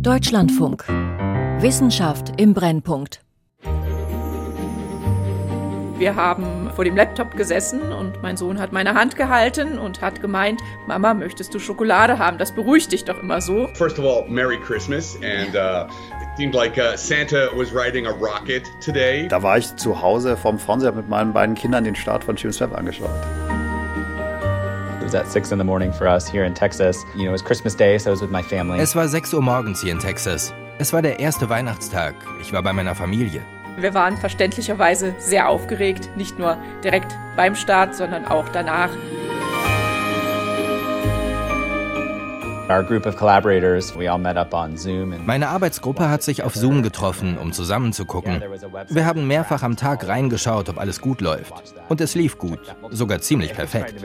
Deutschlandfunk. Wissenschaft im Brennpunkt. Wir haben vor dem Laptop gesessen und mein Sohn hat meine Hand gehalten und hat gemeint, Mama, möchtest du Schokolade haben? Das beruhigt dich doch immer so. First of all, Merry Christmas and uh, it seemed like uh, Santa was riding a rocket today. Da war ich zu Hause vom Fernseher mit meinen beiden Kindern den Start von James Webb angeschaut. It was at 6 in the morning for us here in Texas. You know, it was Christmas Day, so I was with my family. Es war 6 Uhr morgens hier in Texas. Es war der erste Weihnachtstag. Ich war bei meiner Familie. Wir waren verständlicherweise sehr aufgeregt, nicht nur direkt beim Start, sondern auch danach. Meine Arbeitsgruppe hat sich auf Zoom getroffen, um zusammen zu gucken. Wir haben mehrfach am Tag reingeschaut, ob alles gut läuft. Und es lief gut, sogar ziemlich perfekt.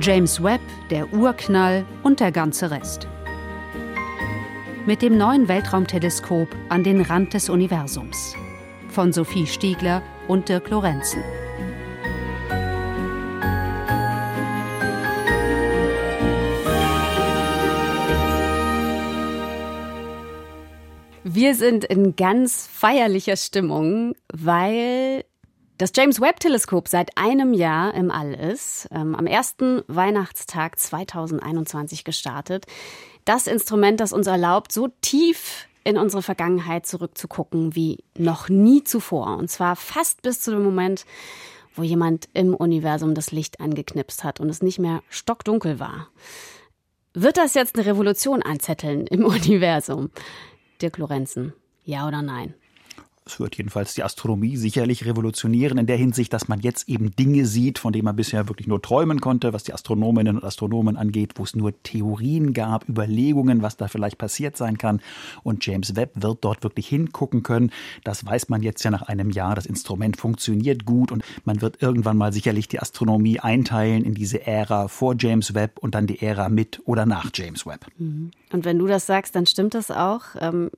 James Webb, der Urknall und der ganze Rest. Mit dem neuen Weltraumteleskop an den Rand des Universums. Von Sophie Stiegler und Dirk Lorenzen. Wir sind in ganz feierlicher Stimmung, weil das James Webb Teleskop seit einem Jahr im All ist, ähm, am ersten Weihnachtstag 2021 gestartet. Das Instrument, das uns erlaubt, so tief in unsere Vergangenheit zurückzugucken wie noch nie zuvor. Und zwar fast bis zu dem Moment, wo jemand im Universum das Licht angeknipst hat und es nicht mehr stockdunkel war. Wird das jetzt eine Revolution anzetteln im Universum? Dirk Lorenzen, ja oder nein? Es wird jedenfalls die Astronomie sicherlich revolutionieren in der Hinsicht, dass man jetzt eben Dinge sieht, von denen man bisher wirklich nur träumen konnte, was die Astronominnen und Astronomen angeht, wo es nur Theorien gab, Überlegungen, was da vielleicht passiert sein kann. Und James Webb wird dort wirklich hingucken können. Das weiß man jetzt ja nach einem Jahr. Das Instrument funktioniert gut und man wird irgendwann mal sicherlich die Astronomie einteilen in diese Ära vor James Webb und dann die Ära mit oder nach James Webb. Mhm. Und wenn du das sagst, dann stimmt das auch. Ähm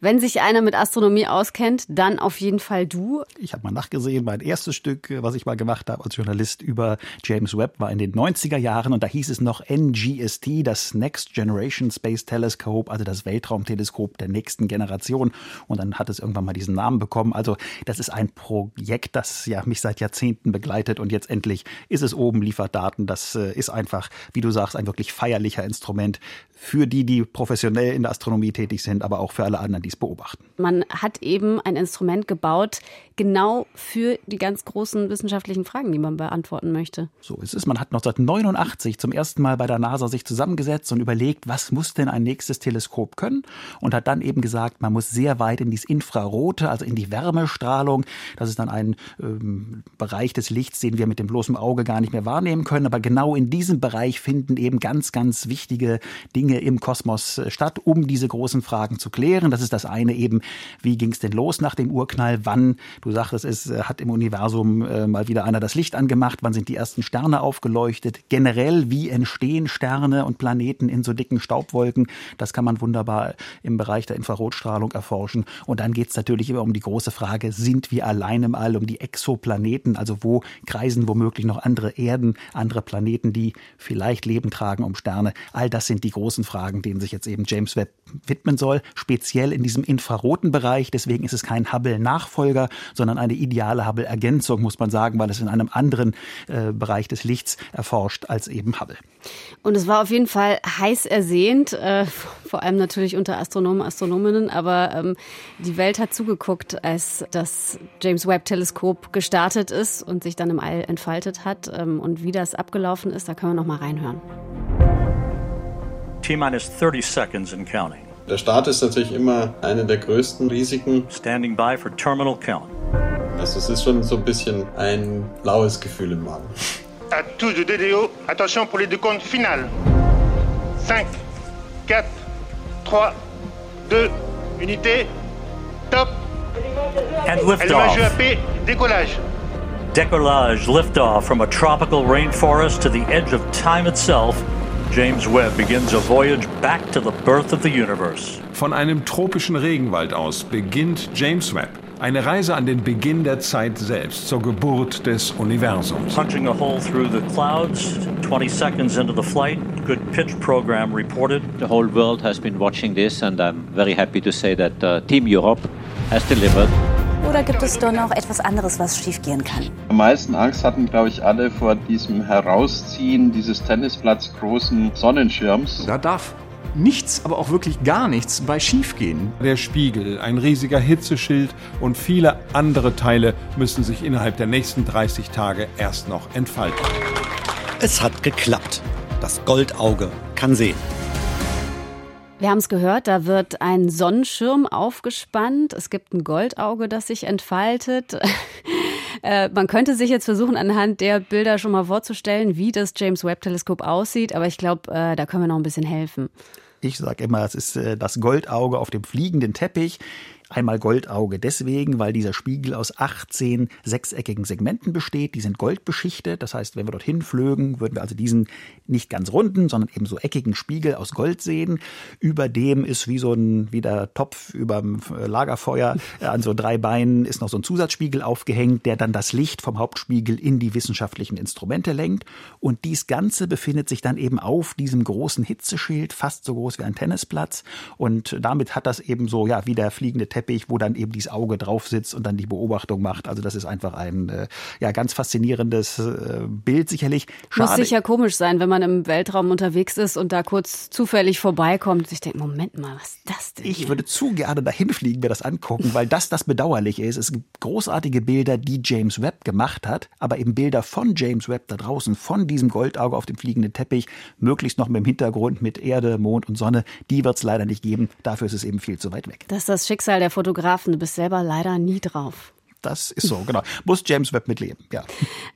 wenn sich einer mit Astronomie auskennt, dann auf jeden Fall du. Ich habe mal nachgesehen, mein erstes Stück, was ich mal gemacht habe als Journalist über James Webb, war in den 90er Jahren und da hieß es noch NGST, das Next Generation Space Telescope, also das Weltraumteleskop der nächsten Generation. Und dann hat es irgendwann mal diesen Namen bekommen. Also das ist ein Projekt, das ja mich seit Jahrzehnten begleitet und jetzt endlich ist es oben, liefert Daten. Das äh, ist einfach, wie du sagst, ein wirklich feierlicher Instrument für die, die professionell in der Astronomie tätig sind, aber auch für alle anderen, die es beobachten. Man hat eben ein Instrument gebaut, genau für die ganz großen wissenschaftlichen Fragen, die man beantworten möchte. So ist es. Man hat 1989 zum ersten Mal bei der NASA sich zusammengesetzt und überlegt, was muss denn ein nächstes Teleskop können? Und hat dann eben gesagt, man muss sehr weit in dieses Infrarote, also in die Wärmestrahlung. Das ist dann ein ähm, Bereich des Lichts, den wir mit dem bloßen Auge gar nicht mehr wahrnehmen können. Aber genau in diesem Bereich finden eben ganz, ganz wichtige Dinge Dinge im Kosmos äh, statt, um diese großen Fragen zu klären. Das ist das eine eben, wie ging es denn los nach dem Urknall? Wann, du sagtest, es äh, hat im Universum äh, mal wieder einer das Licht angemacht? Wann sind die ersten Sterne aufgeleuchtet? Generell, wie entstehen Sterne und Planeten in so dicken Staubwolken? Das kann man wunderbar im Bereich der Infrarotstrahlung erforschen. Und dann geht es natürlich immer um die große Frage, sind wir allein im All, um die Exoplaneten? Also wo kreisen womöglich noch andere Erden, andere Planeten, die vielleicht Leben tragen um Sterne? All das sind die großen großen Fragen, denen sich jetzt eben James Webb widmen soll, speziell in diesem infraroten Bereich. Deswegen ist es kein Hubble-Nachfolger, sondern eine ideale Hubble-Ergänzung, muss man sagen, weil es in einem anderen äh, Bereich des Lichts erforscht als eben Hubble. Und es war auf jeden Fall heiß ersehnt, äh, vor allem natürlich unter Astronomen, Astronominnen, aber ähm, die Welt hat zugeguckt, als das James Webb-Teleskop gestartet ist und sich dann im All entfaltet hat. Ähm, und wie das abgelaufen ist, da können wir noch mal reinhören. T-minus 30 seconds and counting. Der Start ist natürlich immer eine der größten Risiken. Standing by for terminal count. Also es ist schon so ein bisschen ein laues Gefühl im Magen. À tous de DDO, attention pour les décomptes finales. 5, 4, 3, 2, unité, top. And liftoff. UAP, décollage. Decollage, liftoff from a tropical rainforest to the edge of time itself James Webb begins a voyage back to the birth of the universe. Von einem tropischen Regenwald aus beginnt James Webb Eine Reise an den Beginn der Zeit selbst, zur Geburt des Universums. Punching a hole through the clouds, 20 seconds into the flight, good pitch program reported. The whole world has been watching this and I'm very happy to say that uh, Team Europe has delivered. Oder gibt es doch noch etwas anderes, was schiefgehen kann? Am meisten Angst hatten, glaube ich, alle vor diesem Herausziehen dieses Tennisplatz großen Sonnenschirms. Da darf nichts, aber auch wirklich gar nichts bei schiefgehen. Der Spiegel, ein riesiger Hitzeschild und viele andere Teile müssen sich innerhalb der nächsten 30 Tage erst noch entfalten. Es hat geklappt. Das Goldauge kann sehen. Wir haben es gehört, da wird ein Sonnenschirm aufgespannt. Es gibt ein Goldauge, das sich entfaltet. Äh, man könnte sich jetzt versuchen, anhand der Bilder schon mal vorzustellen, wie das James Webb Teleskop aussieht, aber ich glaube, äh, da können wir noch ein bisschen helfen. Ich sage immer, es ist äh, das Goldauge auf dem fliegenden Teppich. Einmal Goldauge deswegen, weil dieser Spiegel aus 18 sechseckigen Segmenten besteht. Die sind goldbeschichtet. Das heißt, wenn wir dorthin flögen, würden wir also diesen nicht ganz runden, sondern eben so eckigen Spiegel aus Gold sehen. Über dem ist wie so ein, wie der Topf überm äh, Lagerfeuer äh, an so drei Beinen ist noch so ein Zusatzspiegel aufgehängt, der dann das Licht vom Hauptspiegel in die wissenschaftlichen Instrumente lenkt. Und dies Ganze befindet sich dann eben auf diesem großen Hitzeschild, fast so groß wie ein Tennisplatz. Und damit hat das eben so, ja, wie der fliegende Teppich Teppich, wo dann eben dieses Auge drauf sitzt und dann die Beobachtung macht. Also das ist einfach ein äh, ja ganz faszinierendes äh, Bild sicherlich. Schade. Muss sicher komisch sein, wenn man im Weltraum unterwegs ist und da kurz zufällig vorbeikommt und sich denkt, Moment mal, was ist das denn? Ich würde zu gerne dahin fliegen, mir das angucken, weil das das Bedauerliche ist. Es gibt großartige Bilder, die James Webb gemacht hat, aber eben Bilder von James Webb da draußen, von diesem Goldauge auf dem fliegenden Teppich, möglichst noch mit dem Hintergrund mit Erde, Mond und Sonne, die wird es leider nicht geben. Dafür ist es eben viel zu weit weg. Das ist das Schicksal der der Fotografen. Du bist selber leider nie drauf. Das ist so, genau. Muss James Webb mitleben, ja.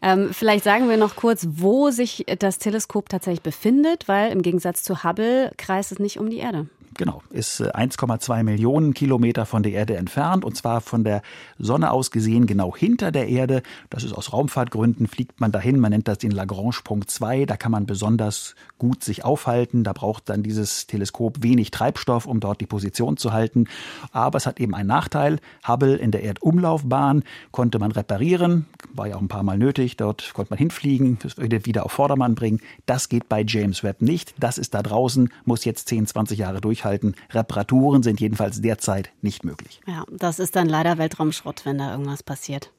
Ähm, vielleicht sagen wir noch kurz, wo sich das Teleskop tatsächlich befindet, weil im Gegensatz zu Hubble kreist es nicht um die Erde. Genau, ist 1,2 äh, Millionen Kilometer von der Erde entfernt und zwar von der Sonne aus gesehen genau hinter der Erde. Das ist aus Raumfahrtgründen, fliegt man dahin, man nennt das den Lagrange-Punkt 2, da kann man besonders gut sich aufhalten, da braucht dann dieses Teleskop wenig Treibstoff, um dort die Position zu halten. Aber es hat eben einen Nachteil, Hubble in der Erdumlaufbahn konnte man reparieren, war ja auch ein paar Mal nötig, dort konnte man hinfliegen, wieder auf Vordermann bringen. Das geht bei James Webb nicht, das ist da draußen, muss jetzt 10, 20 Jahre durch durchhalten. Reparaturen sind jedenfalls derzeit nicht möglich. Ja, das ist dann leider Weltraumschrott, wenn da irgendwas passiert.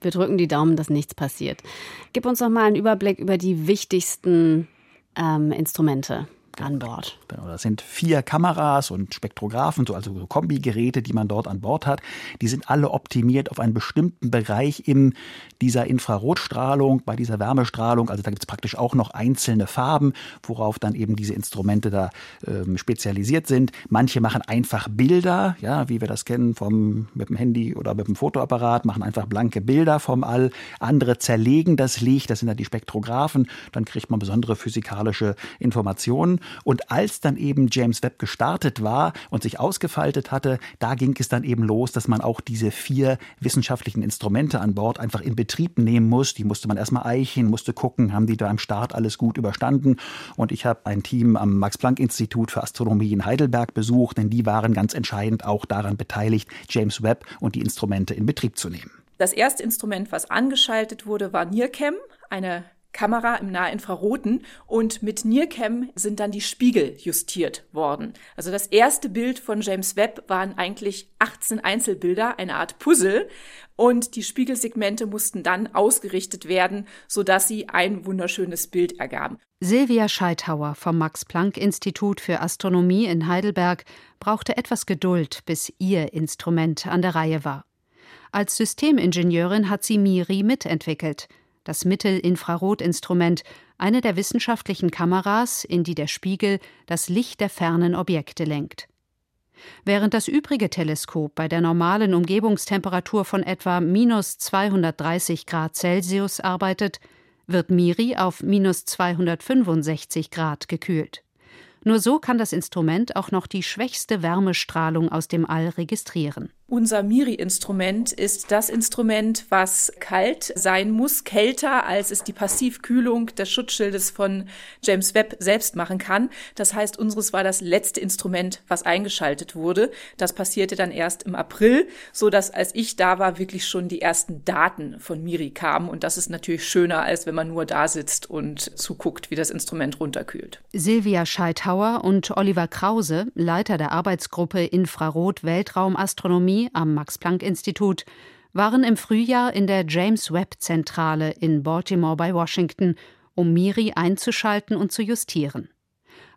Wir drücken die Daumen, dass nichts passiert. Gib uns noch mal einen Überblick über die wichtigsten ähm, Instrumente an Bord. Genau, das sind vier Kameras und Spektrographen, so also Kombigeräte, die man dort an Bord hat. Die sind alle optimiert auf einen bestimmten Bereich in dieser Infrarotstrahlung, bei dieser Wärmestrahlung. Also da gibt es praktisch auch noch einzelne Farben, worauf dann eben diese Instrumente da ähm, spezialisiert sind. Manche machen einfach Bilder, ja, wie wir das kennen vom mit dem Handy oder mit dem Fotoapparat, machen einfach blanke Bilder vom All. Andere zerlegen das Licht, das sind dann die Spektrographen. Dann kriegt man besondere physikalische Informationen. Und als dann eben James Webb gestartet war und sich ausgefaltet hatte, da ging es dann eben los, dass man auch diese vier wissenschaftlichen Instrumente an Bord einfach in Betrieb nehmen muss. Die musste man erstmal eichen, musste gucken, haben die da im Start alles gut überstanden. Und ich habe ein Team am Max-Planck-Institut für Astronomie in Heidelberg besucht, denn die waren ganz entscheidend auch daran beteiligt, James Webb und die Instrumente in Betrieb zu nehmen. Das erste Instrument, was angeschaltet wurde, war NIRCam, eine Kamera im Nahinfraroten und mit NIRCam sind dann die Spiegel justiert worden. Also das erste Bild von James Webb waren eigentlich 18 Einzelbilder, eine Art Puzzle und die Spiegelsegmente mussten dann ausgerichtet werden, sodass sie ein wunderschönes Bild ergaben. Silvia Scheithauer vom Max-Planck-Institut für Astronomie in Heidelberg brauchte etwas Geduld, bis ihr Instrument an der Reihe war. Als Systemingenieurin hat sie Miri mitentwickelt – das Mittelinfrarotinstrument, eine der wissenschaftlichen Kameras, in die der Spiegel das Licht der fernen Objekte lenkt. Während das übrige Teleskop bei der normalen Umgebungstemperatur von etwa minus 230 Grad Celsius arbeitet, wird Miri auf minus 265 Grad gekühlt. Nur so kann das Instrument auch noch die schwächste Wärmestrahlung aus dem All registrieren. Unser MIRI-Instrument ist das Instrument, was kalt sein muss, kälter als es die Passivkühlung des Schutzschildes von James Webb selbst machen kann. Das heißt, unseres war das letzte Instrument, was eingeschaltet wurde. Das passierte dann erst im April, so dass als ich da war, wirklich schon die ersten Daten von MIRI kamen. Und das ist natürlich schöner, als wenn man nur da sitzt und zuguckt, wie das Instrument runterkühlt. Silvia Scheithauer und Oliver Krause, Leiter der Arbeitsgruppe Infrarot Weltraumastronomie am Max-Planck-Institut waren im Frühjahr in der James Webb-Zentrale in Baltimore bei Washington, um MIRI einzuschalten und zu justieren.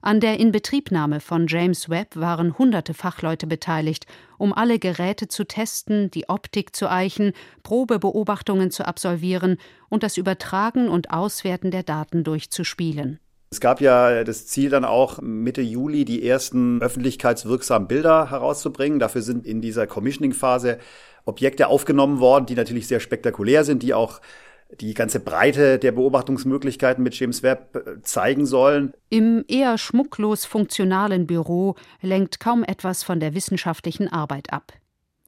An der Inbetriebnahme von James Webb waren hunderte Fachleute beteiligt, um alle Geräte zu testen, die Optik zu eichen, Probebeobachtungen zu absolvieren und das Übertragen und Auswerten der Daten durchzuspielen. Es gab ja das Ziel dann auch Mitte Juli die ersten öffentlichkeitswirksamen Bilder herauszubringen. Dafür sind in dieser Commissioning-Phase Objekte aufgenommen worden, die natürlich sehr spektakulär sind, die auch die ganze Breite der Beobachtungsmöglichkeiten mit James Webb äh, zeigen sollen. Im eher schmucklos funktionalen Büro lenkt kaum etwas von der wissenschaftlichen Arbeit ab.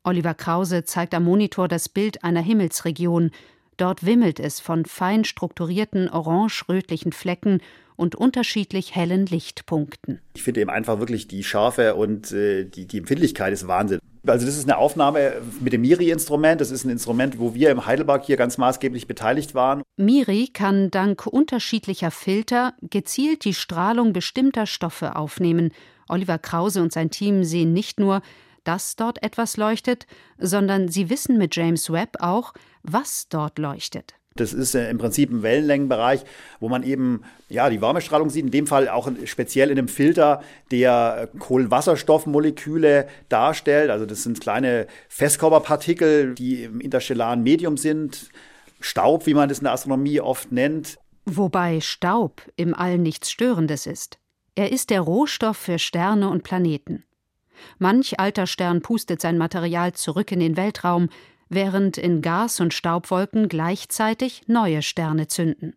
Oliver Krause zeigt am Monitor das Bild einer Himmelsregion. Dort wimmelt es von fein strukturierten orange-rötlichen Flecken und unterschiedlich hellen Lichtpunkten. Ich finde eben einfach wirklich die Schärfe und äh, die, die Empfindlichkeit ist Wahnsinn. Also das ist eine Aufnahme mit dem MIRI-Instrument. Das ist ein Instrument, wo wir im Heidelberg hier ganz maßgeblich beteiligt waren. MIRI kann dank unterschiedlicher Filter gezielt die Strahlung bestimmter Stoffe aufnehmen. Oliver Krause und sein Team sehen nicht nur, dass dort etwas leuchtet, sondern sie wissen mit James Webb auch, was dort leuchtet. Das ist äh, im Prinzip ein Wellenlängenbereich, wo man eben ja die Wärmestrahlung sieht. In dem Fall auch speziell in einem Filter, der Kohlenwasserstoffmoleküle darstellt. Also das sind kleine Festkörperpartikel, die im interstellaren Medium sind. Staub, wie man das in der Astronomie oft nennt. Wobei Staub im All nichts Störendes ist. Er ist der Rohstoff für Sterne und Planeten. Manch alter Stern pustet sein Material zurück in den Weltraum, während in Gas- und Staubwolken gleichzeitig neue Sterne zünden.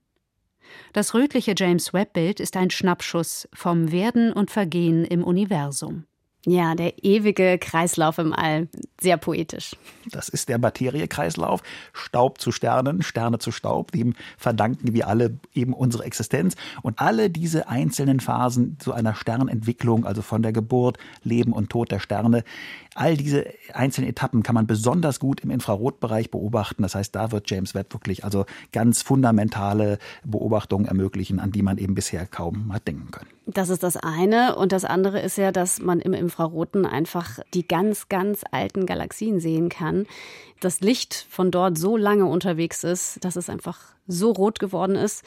Das rötliche James Webb-Bild ist ein Schnappschuss vom Werden und Vergehen im Universum. Ja, der ewige Kreislauf im All. Sehr poetisch. Das ist der Materiekreislauf. Staub zu Sternen, Sterne zu Staub. Dem verdanken wir alle eben unsere Existenz. Und alle diese einzelnen Phasen zu einer Sternentwicklung, also von der Geburt, Leben und Tod der Sterne, all diese einzelnen Etappen kann man besonders gut im Infrarotbereich beobachten. Das heißt, da wird James Webb wirklich also ganz fundamentale Beobachtungen ermöglichen, an die man eben bisher kaum hat denken können. Das ist das eine. Und das andere ist ja, dass man im Infraroten einfach die ganz, ganz alten Galaxien sehen kann. Das Licht von dort so lange unterwegs ist, dass es einfach so rot geworden ist,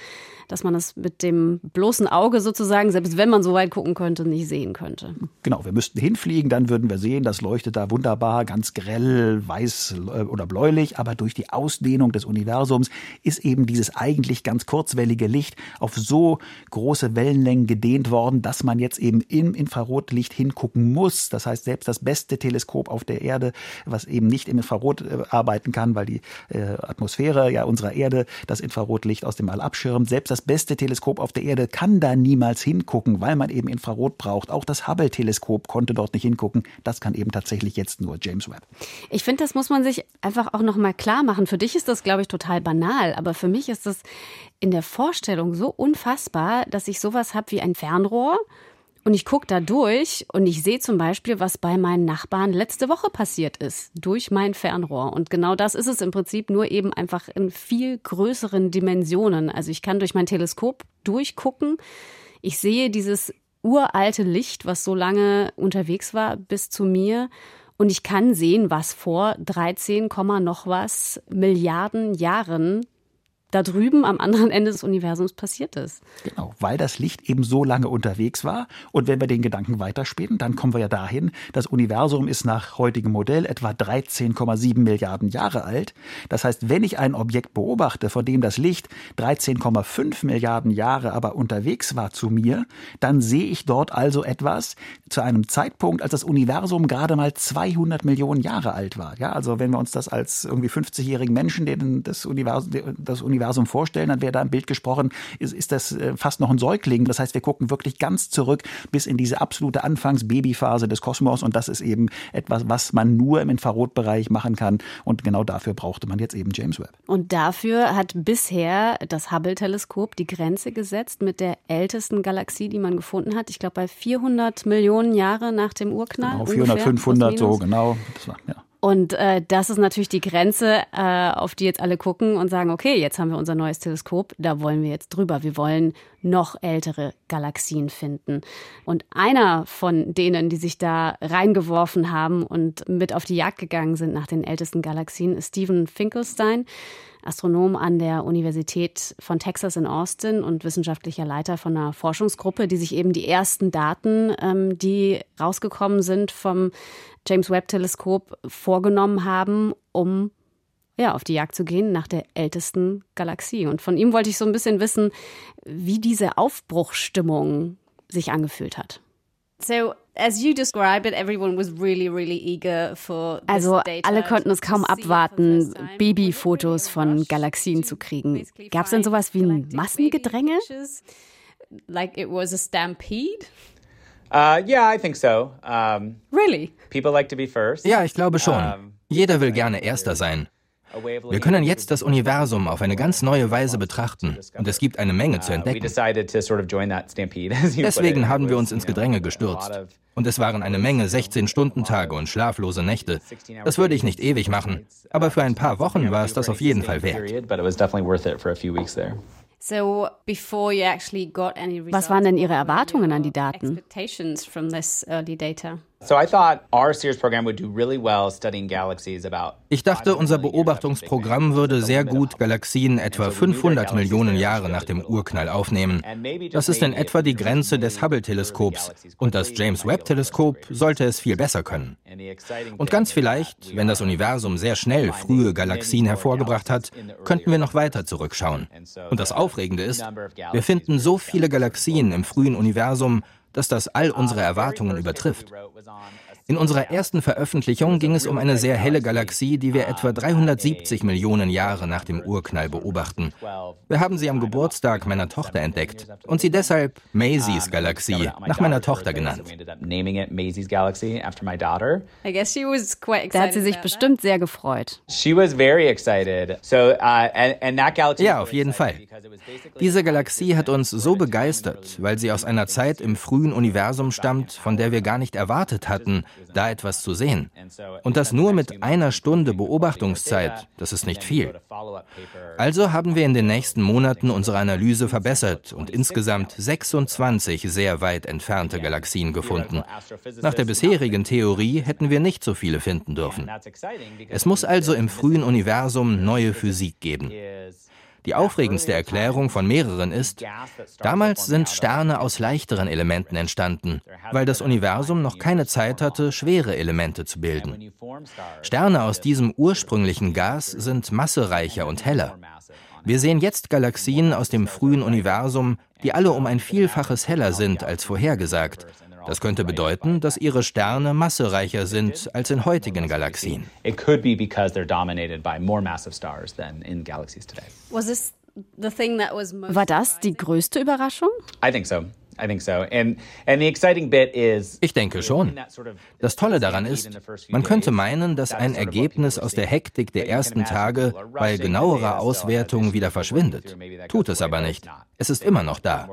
dass man es mit dem bloßen Auge sozusagen, selbst wenn man so weit gucken könnte, nicht sehen könnte. Genau, wir müssten hinfliegen, dann würden wir sehen, das leuchtet da wunderbar, ganz grell, weiß äh, oder bläulich, aber durch die Ausdehnung des Universums ist eben dieses eigentlich ganz kurzwellige Licht auf so große Wellenlängen gedehnt worden, dass man jetzt eben im Infrarotlicht hingucken muss. Das heißt, selbst das beste Teleskop auf der Erde, was eben nicht im Infrarot äh, arbeiten kann, weil die äh, Atmosphäre ja unserer Erde das Infrarotlicht aus dem All abschirmt, selbst das beste Teleskop auf der Erde kann da niemals hingucken, weil man eben Infrarot braucht. Auch das Hubble-Teleskop konnte dort nicht hingucken. Das kann eben tatsächlich jetzt nur James Webb. Ich finde, das muss man sich einfach auch noch mal klar machen. Für dich ist das, glaube ich, total banal, aber für mich ist das in der Vorstellung so unfassbar, dass ich sowas habe wie ein Fernrohr und ich gucke da durch und ich sehe zum Beispiel, was bei meinen Nachbarn letzte Woche passiert ist, durch mein Fernrohr. Und genau das ist es im Prinzip, nur eben einfach in viel größeren Dimensionen. Also ich kann durch mein Teleskop durchgucken. Ich sehe dieses uralte Licht, was so lange unterwegs war, bis zu mir. Und ich kann sehen, was vor 13, noch was Milliarden Jahren da drüben am anderen Ende des Universums passiert ist. Genau, weil das Licht eben so lange unterwegs war. Und wenn wir den Gedanken weiterspielen, dann kommen wir ja dahin, das Universum ist nach heutigem Modell etwa 13,7 Milliarden Jahre alt. Das heißt, wenn ich ein Objekt beobachte, vor dem das Licht 13,5 Milliarden Jahre aber unterwegs war zu mir, dann sehe ich dort also etwas zu einem Zeitpunkt, als das Universum gerade mal 200 Millionen Jahre alt war. Ja, also wenn wir uns das als irgendwie 50-jährigen Menschen, denen das Universum, das Universum Universum vorstellen, dann wäre da im Bild gesprochen, ist, ist das äh, fast noch ein Säugling. Das heißt, wir gucken wirklich ganz zurück bis in diese absolute Anfangs-Babyphase des Kosmos und das ist eben etwas, was man nur im Infrarotbereich machen kann und genau dafür brauchte man jetzt eben James Webb. Und dafür hat bisher das Hubble-Teleskop die Grenze gesetzt mit der ältesten Galaxie, die man gefunden hat. Ich glaube bei 400 Millionen Jahre nach dem Urknall. Genau, 400, ungefähr, 500 so genau. War, ja. Und äh, das ist natürlich die Grenze, äh, auf die jetzt alle gucken und sagen, okay, jetzt haben wir unser neues Teleskop, da wollen wir jetzt drüber. Wir wollen noch ältere Galaxien finden. Und einer von denen, die sich da reingeworfen haben und mit auf die Jagd gegangen sind nach den ältesten Galaxien, ist Stephen Finkelstein. Astronom an der Universität von Texas in Austin und wissenschaftlicher Leiter von einer Forschungsgruppe, die sich eben die ersten Daten, ähm, die rausgekommen sind vom James Webb Teleskop, vorgenommen haben, um ja, auf die Jagd zu gehen nach der ältesten Galaxie. Und von ihm wollte ich so ein bisschen wissen, wie diese Aufbruchstimmung sich angefühlt hat. So, as you describe it, everyone was really, really eager for Also alle konnten es kaum abwarten, Babyfotos von Galaxien zu kriegen. Gab es denn sowas wie ein Massengedränge? Like it was a stampede? Uh, yeah, I think so. Um, really? People like to be first. Ja, ich glaube schon. Jeder will gerne Erster sein. Wir können jetzt das Universum auf eine ganz neue Weise betrachten und es gibt eine Menge zu entdecken. Deswegen haben wir uns ins Gedränge gestürzt. Und es waren eine Menge 16-Stunden-Tage und schlaflose Nächte. Das würde ich nicht ewig machen, aber für ein paar Wochen war es das auf jeden Fall wert. Was waren denn Ihre Erwartungen an die Daten? Ich dachte, unser Beobachtungsprogramm würde sehr gut Galaxien etwa 500 Millionen Jahre nach dem Urknall aufnehmen. Das ist in etwa die Grenze des Hubble-Teleskops und das James Webb-Teleskop sollte es viel besser können. Und ganz vielleicht, wenn das Universum sehr schnell frühe Galaxien hervorgebracht hat, könnten wir noch weiter zurückschauen. Und das Aufregende ist, wir finden so viele Galaxien im frühen Universum, dass das all unsere Erwartungen übertrifft. In unserer ersten Veröffentlichung ging es um eine sehr helle Galaxie, die wir etwa 370 Millionen Jahre nach dem Urknall beobachten. Wir haben sie am Geburtstag meiner Tochter entdeckt und sie deshalb Maisie's Galaxie nach meiner Tochter genannt. Da hat sie sich bestimmt sehr gefreut. Uh, ja, auf jeden Fall. Diese Galaxie hat uns so begeistert, weil sie aus einer Zeit im frühen Universum stammt, von der wir gar nicht erwartet hatten, da etwas zu sehen. Und das nur mit einer Stunde Beobachtungszeit, das ist nicht viel. Also haben wir in den nächsten Monaten unsere Analyse verbessert und insgesamt 26 sehr weit entfernte Galaxien gefunden. Nach der bisherigen Theorie hätten wir nicht so viele finden dürfen. Es muss also im frühen Universum neue Physik geben. Die aufregendste Erklärung von mehreren ist, damals sind Sterne aus leichteren Elementen entstanden, weil das Universum noch keine Zeit hatte, schwere Elemente zu bilden. Sterne aus diesem ursprünglichen Gas sind massereicher und heller. Wir sehen jetzt Galaxien aus dem frühen Universum, die alle um ein Vielfaches heller sind als vorhergesagt. Das könnte bedeuten, dass ihre Sterne massereicher sind als in heutigen Galaxien. War das die größte Überraschung? Ich denke schon. Das Tolle daran ist, man könnte meinen, dass ein Ergebnis aus der Hektik der ersten Tage bei genauerer Auswertung wieder verschwindet. Tut es aber nicht. Es ist immer noch da.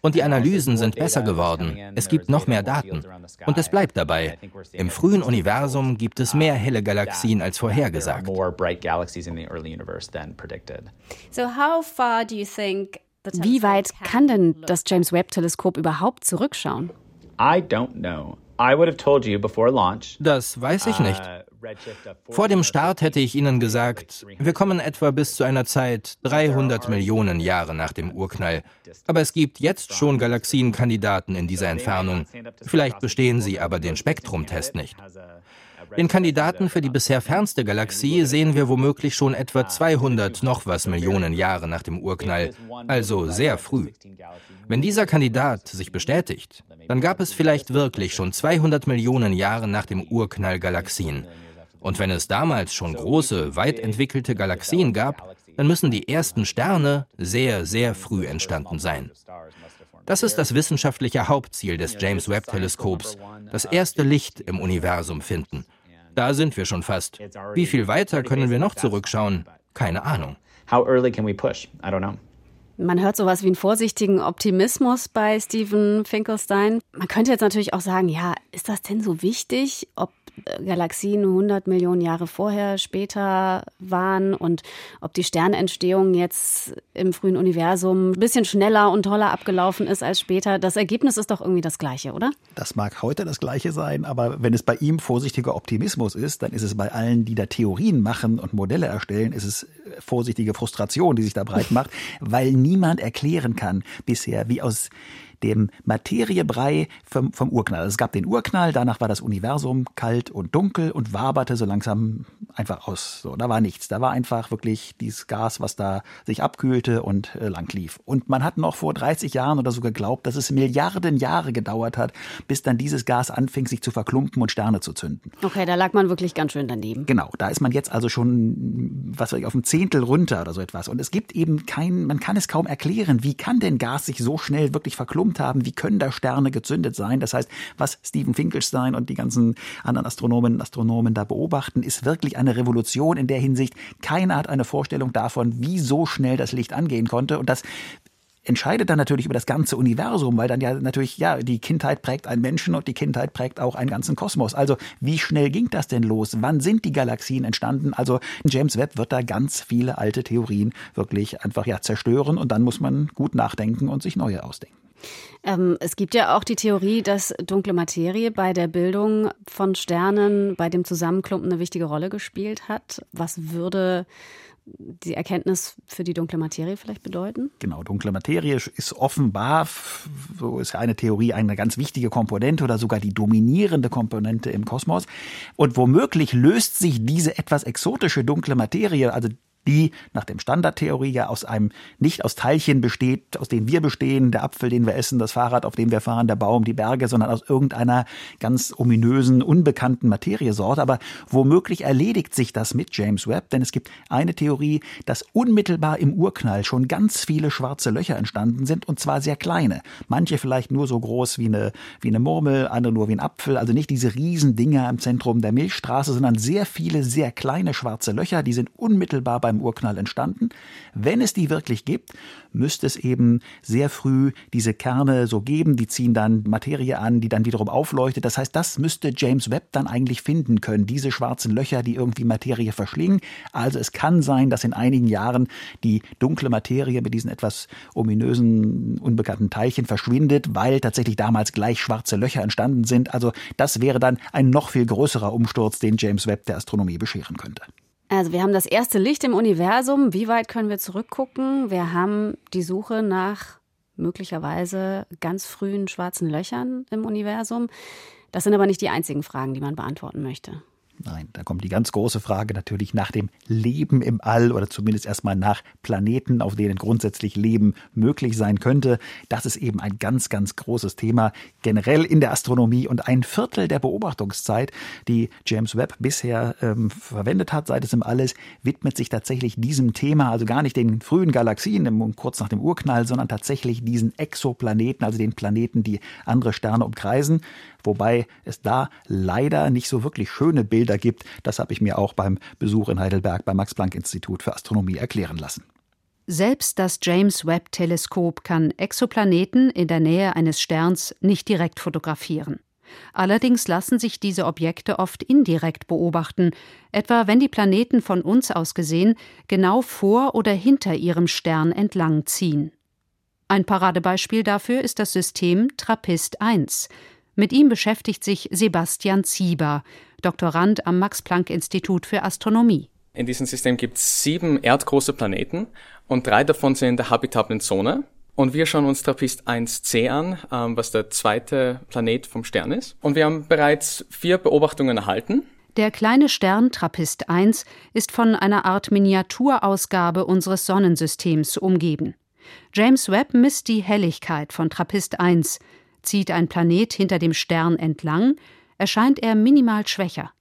Und die Analysen sind besser geworden. Es gibt noch mehr Daten. Und es bleibt dabei. Im frühen Universum gibt es mehr helle Galaxien als vorhergesagt. Wie weit kann denn das James Webb Teleskop überhaupt zurückschauen? Das weiß ich nicht. Vor dem Start hätte ich Ihnen gesagt, wir kommen etwa bis zu einer Zeit 300 Millionen Jahre nach dem Urknall. Aber es gibt jetzt schon Galaxienkandidaten in dieser Entfernung. Vielleicht bestehen sie aber den Spektrumtest nicht. Den Kandidaten für die bisher fernste Galaxie sehen wir womöglich schon etwa 200 noch was Millionen Jahre nach dem Urknall, also sehr früh. Wenn dieser Kandidat sich bestätigt, dann gab es vielleicht wirklich schon 200 Millionen Jahre nach dem Urknall Galaxien. Und wenn es damals schon große, weit entwickelte Galaxien gab, dann müssen die ersten Sterne sehr, sehr früh entstanden sein. Das ist das wissenschaftliche Hauptziel des James Webb Teleskops, das erste Licht im Universum finden. Da sind wir schon fast. Wie viel weiter können wir noch zurückschauen? Keine Ahnung. How early can we push? I don't know. Man hört sowas wie einen vorsichtigen Optimismus bei Stephen Finkelstein. Man könnte jetzt natürlich auch sagen, ja, ist das denn so wichtig, ob Galaxien 100 Millionen Jahre vorher, später waren und ob die Sternentstehung jetzt im frühen Universum ein bisschen schneller und toller abgelaufen ist als später. Das Ergebnis ist doch irgendwie das gleiche, oder? Das mag heute das gleiche sein, aber wenn es bei ihm vorsichtiger Optimismus ist, dann ist es bei allen, die da Theorien machen und Modelle erstellen, ist es vorsichtige Frustration, die sich da breit macht, weil niemand erklären kann bisher, wie aus dem Materiebrei vom, vom Urknall. Also es gab den Urknall, danach war das Universum kalt und dunkel und waberte so langsam einfach aus. So, da war nichts. Da war einfach wirklich dieses Gas, was da sich abkühlte und äh, lang lief. Und man hat noch vor 30 Jahren oder so geglaubt, dass es Milliarden Jahre gedauert hat, bis dann dieses Gas anfing, sich zu verklumpen und Sterne zu zünden. Okay, da lag man wirklich ganz schön daneben. Genau, da ist man jetzt also schon, was weiß ich, auf ein Zehntel runter oder so etwas. Und es gibt eben kein, man kann es kaum erklären, wie kann denn Gas sich so schnell wirklich verklumpen? Vermummt haben, wie können da Sterne gezündet sein. Das heißt, was Stephen Finkelstein und die ganzen anderen Astronomen und Astronomen da beobachten, ist wirklich eine Revolution in der Hinsicht. Keiner hat eine Vorstellung davon, wie so schnell das Licht angehen konnte. Und das entscheidet dann natürlich über das ganze Universum, weil dann ja natürlich, ja, die Kindheit prägt einen Menschen und die Kindheit prägt auch einen ganzen Kosmos. Also wie schnell ging das denn los? Wann sind die Galaxien entstanden? Also James Webb wird da ganz viele alte Theorien wirklich einfach ja zerstören und dann muss man gut nachdenken und sich neue ausdenken. Ähm, es gibt ja auch die Theorie, dass dunkle Materie bei der Bildung von Sternen, bei dem Zusammenklumpen eine wichtige Rolle gespielt hat. Was würde die Erkenntnis für die dunkle Materie vielleicht bedeuten? Genau, dunkle Materie ist offenbar, so ist eine Theorie, eine ganz wichtige Komponente oder sogar die dominierende Komponente im Kosmos. Und womöglich löst sich diese etwas exotische dunkle Materie, also die nach dem Standardtheorie ja aus einem, nicht aus Teilchen besteht, aus denen wir bestehen, der Apfel, den wir essen, das Fahrrad, auf dem wir fahren, der Baum, die Berge, sondern aus irgendeiner ganz ominösen, unbekannten Materiesorte. Aber womöglich erledigt sich das mit James Webb, denn es gibt eine Theorie, dass unmittelbar im Urknall schon ganz viele schwarze Löcher entstanden sind und zwar sehr kleine. Manche vielleicht nur so groß wie eine, wie eine Murmel, andere nur wie ein Apfel, also nicht diese Riesendinger im Zentrum der Milchstraße, sondern sehr viele sehr kleine schwarze Löcher, die sind unmittelbar beim Urknall entstanden. Wenn es die wirklich gibt, müsste es eben sehr früh diese Kerne so geben, die ziehen dann Materie an, die dann wiederum aufleuchtet. Das heißt, das müsste James Webb dann eigentlich finden können, diese schwarzen Löcher, die irgendwie Materie verschlingen. Also es kann sein, dass in einigen Jahren die dunkle Materie mit diesen etwas ominösen, unbekannten Teilchen verschwindet, weil tatsächlich damals gleich schwarze Löcher entstanden sind. Also das wäre dann ein noch viel größerer Umsturz, den James Webb der Astronomie bescheren könnte. Also wir haben das erste Licht im Universum. Wie weit können wir zurückgucken? Wir haben die Suche nach möglicherweise ganz frühen schwarzen Löchern im Universum. Das sind aber nicht die einzigen Fragen, die man beantworten möchte. Nein, da kommt die ganz große Frage natürlich nach dem Leben im All oder zumindest erstmal nach Planeten, auf denen grundsätzlich Leben möglich sein könnte. Das ist eben ein ganz, ganz großes Thema generell in der Astronomie und ein Viertel der Beobachtungszeit, die James Webb bisher ähm, verwendet hat, seit es im All ist, widmet sich tatsächlich diesem Thema, also gar nicht den frühen Galaxien kurz nach dem Urknall, sondern tatsächlich diesen Exoplaneten, also den Planeten, die andere Sterne umkreisen wobei es da leider nicht so wirklich schöne Bilder gibt. Das habe ich mir auch beim Besuch in Heidelberg beim Max-Planck-Institut für Astronomie erklären lassen. Selbst das James Webb-Teleskop kann Exoplaneten in der Nähe eines Sterns nicht direkt fotografieren. Allerdings lassen sich diese Objekte oft indirekt beobachten, etwa wenn die Planeten von uns aus gesehen genau vor oder hinter ihrem Stern entlang ziehen. Ein Paradebeispiel dafür ist das System TRAPPIST 1, mit ihm beschäftigt sich Sebastian Zieber, Doktorand am Max-Planck-Institut für Astronomie. In diesem System gibt es sieben erdgroße Planeten und drei davon sind in der habitablen Zone. Und wir schauen uns Trappist 1c an, ähm, was der zweite Planet vom Stern ist. Und wir haben bereits vier Beobachtungen erhalten. Der kleine Stern Trappist 1 ist von einer Art Miniaturausgabe unseres Sonnensystems umgeben. James Webb misst die Helligkeit von Trappist 1, Zieht ein Planet hinter dem Stern entlang, erscheint er minimal schwächer.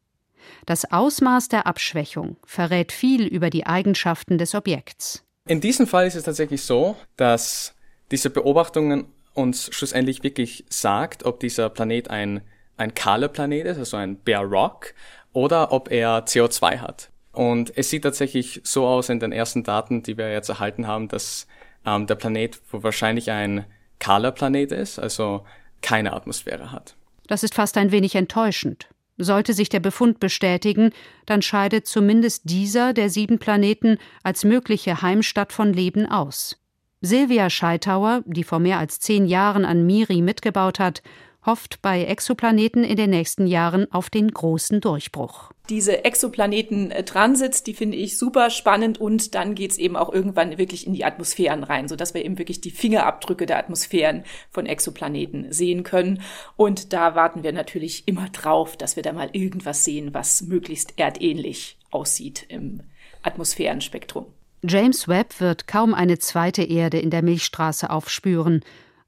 Das Ausmaß der Abschwächung verrät viel über die Eigenschaften des Objekts. In diesem Fall ist es tatsächlich so, dass diese Beobachtungen uns schlussendlich wirklich sagt, ob dieser Planet ein, ein kahler Planet ist, also ein Bare Rock, oder ob er CO2 hat. Und es sieht tatsächlich so aus in den ersten Daten, die wir jetzt erhalten haben, dass ähm, der Planet wahrscheinlich ein kahler Planet ist, also keine Atmosphäre hat. Das ist fast ein wenig enttäuschend. Sollte sich der Befund bestätigen, dann scheidet zumindest dieser der sieben Planeten als mögliche Heimstatt von Leben aus. Silvia Scheitauer, die vor mehr als zehn Jahren an Miri mitgebaut hat, hofft bei Exoplaneten in den nächsten Jahren auf den großen Durchbruch. Diese Exoplaneten-Transits, die finde ich super spannend und dann geht's eben auch irgendwann wirklich in die Atmosphären rein, sodass wir eben wirklich die Fingerabdrücke der Atmosphären von Exoplaneten sehen können. Und da warten wir natürlich immer drauf, dass wir da mal irgendwas sehen, was möglichst erdähnlich aussieht im Atmosphärenspektrum. James Webb wird kaum eine zweite Erde in der Milchstraße aufspüren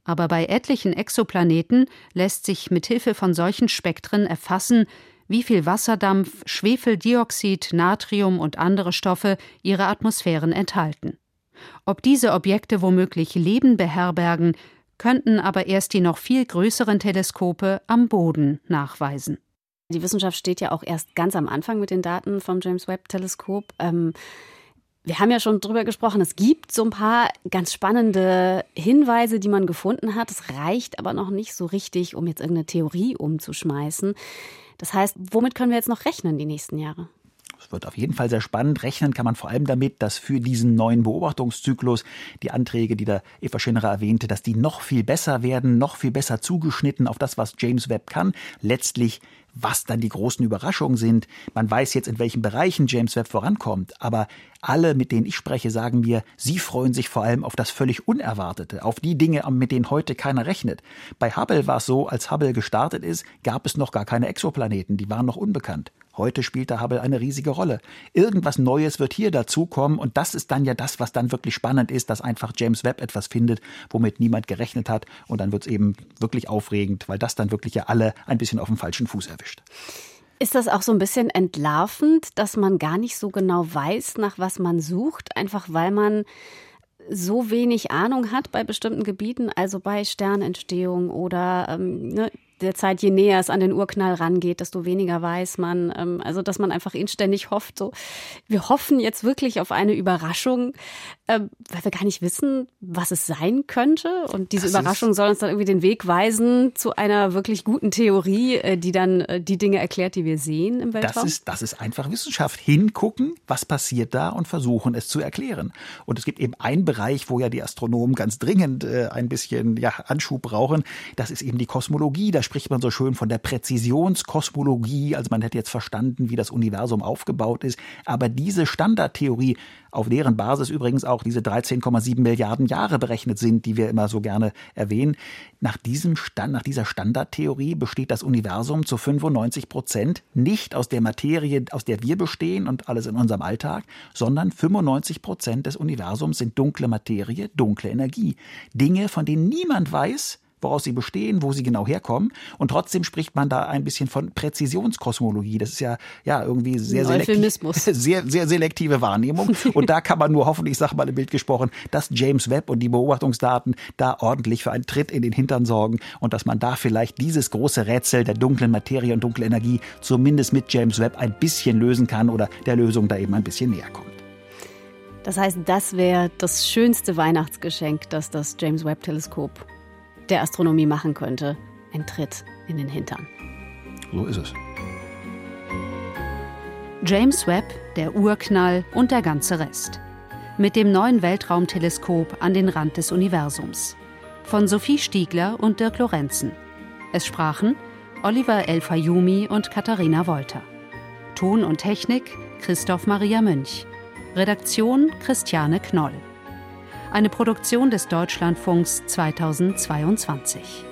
aber bei etlichen Exoplaneten lässt sich mit Hilfe von solchen Spektren erfassen, wie viel Wasserdampf, Schwefeldioxid, Natrium und andere Stoffe ihre Atmosphären enthalten. Ob diese Objekte womöglich Leben beherbergen, könnten aber erst die noch viel größeren Teleskope am Boden nachweisen. Die Wissenschaft steht ja auch erst ganz am Anfang mit den Daten vom James Webb Teleskop. Ähm, wir haben ja schon drüber gesprochen, es gibt so ein paar ganz spannende Hinweise, die man gefunden hat. Es reicht aber noch nicht so richtig, um jetzt irgendeine Theorie umzuschmeißen. Das heißt, womit können wir jetzt noch rechnen die nächsten Jahre? Es wird auf jeden Fall sehr spannend. Rechnen kann man vor allem damit, dass für diesen neuen Beobachtungszyklus die Anträge, die da Eva Schinnerer erwähnte, dass die noch viel besser werden, noch viel besser zugeschnitten auf das, was James Webb kann. Letztlich was dann die großen Überraschungen sind. Man weiß jetzt, in welchen Bereichen James Webb vorankommt, aber alle, mit denen ich spreche, sagen mir, sie freuen sich vor allem auf das völlig Unerwartete, auf die Dinge, mit denen heute keiner rechnet. Bei Hubble war es so, als Hubble gestartet ist, gab es noch gar keine Exoplaneten, die waren noch unbekannt. Heute spielt der Hubble eine riesige Rolle. Irgendwas Neues wird hier dazukommen und das ist dann ja das, was dann wirklich spannend ist, dass einfach James Webb etwas findet, womit niemand gerechnet hat und dann wird es eben wirklich aufregend, weil das dann wirklich ja alle ein bisschen auf dem falschen Fuß erwischt. Ist das auch so ein bisschen entlarvend, dass man gar nicht so genau weiß, nach was man sucht, einfach weil man so wenig Ahnung hat bei bestimmten Gebieten, also bei Sternentstehung oder ähm, ne, der Zeit, je näher es an den Urknall rangeht, desto weniger weiß man. Ähm, also, dass man einfach inständig hofft, so, wir hoffen jetzt wirklich auf eine Überraschung, weil wir gar nicht wissen, was es sein könnte. Und diese das Überraschung soll uns dann irgendwie den Weg weisen zu einer wirklich guten Theorie, äh, die dann äh, die Dinge erklärt, die wir sehen im Weltraum. Das ist, das ist einfach Wissenschaft. Hingucken, was passiert da und versuchen, es zu erklären. Und es gibt eben einen Bereich, wo ja die Astronomen ganz dringend äh, ein bisschen ja, Anschub brauchen. Das ist eben die Kosmologie. Da spricht man so schön von der Präzisionskosmologie, also man hätte jetzt verstanden, wie das Universum aufgebaut ist. Aber diese Standardtheorie, auf deren Basis übrigens auch diese 13,7 Milliarden Jahre berechnet sind, die wir immer so gerne erwähnen, nach diesem Stand, nach dieser Standardtheorie besteht das Universum zu 95 Prozent nicht aus der Materie, aus der wir bestehen und alles in unserem Alltag, sondern 95 Prozent des Universums sind dunkle Materie, dunkle Energie. Dinge, von denen niemand weiß, woraus sie bestehen, wo sie genau herkommen. Und trotzdem spricht man da ein bisschen von Präzisionskosmologie. Das ist ja, ja irgendwie sehr, selektiv, sehr, sehr selektive Wahrnehmung. Und da kann man nur hoffen, ich sage mal im Bild gesprochen, dass James Webb und die Beobachtungsdaten da ordentlich für einen Tritt in den Hintern sorgen und dass man da vielleicht dieses große Rätsel der dunklen Materie und dunklen Energie zumindest mit James Webb ein bisschen lösen kann oder der Lösung da eben ein bisschen näher kommt. Das heißt, das wäre das schönste Weihnachtsgeschenk, das das James Webb Teleskop der Astronomie machen könnte. Ein Tritt in den Hintern. So ist es. James Webb, der Urknall und der ganze Rest. Mit dem neuen Weltraumteleskop an den Rand des Universums. Von Sophie Stiegler und Dirk Lorenzen. Es sprachen Oliver El-Fayumi und Katharina Wolter. Ton und Technik Christoph Maria Münch. Redaktion Christiane Knoll eine Produktion des Deutschlandfunks 2022.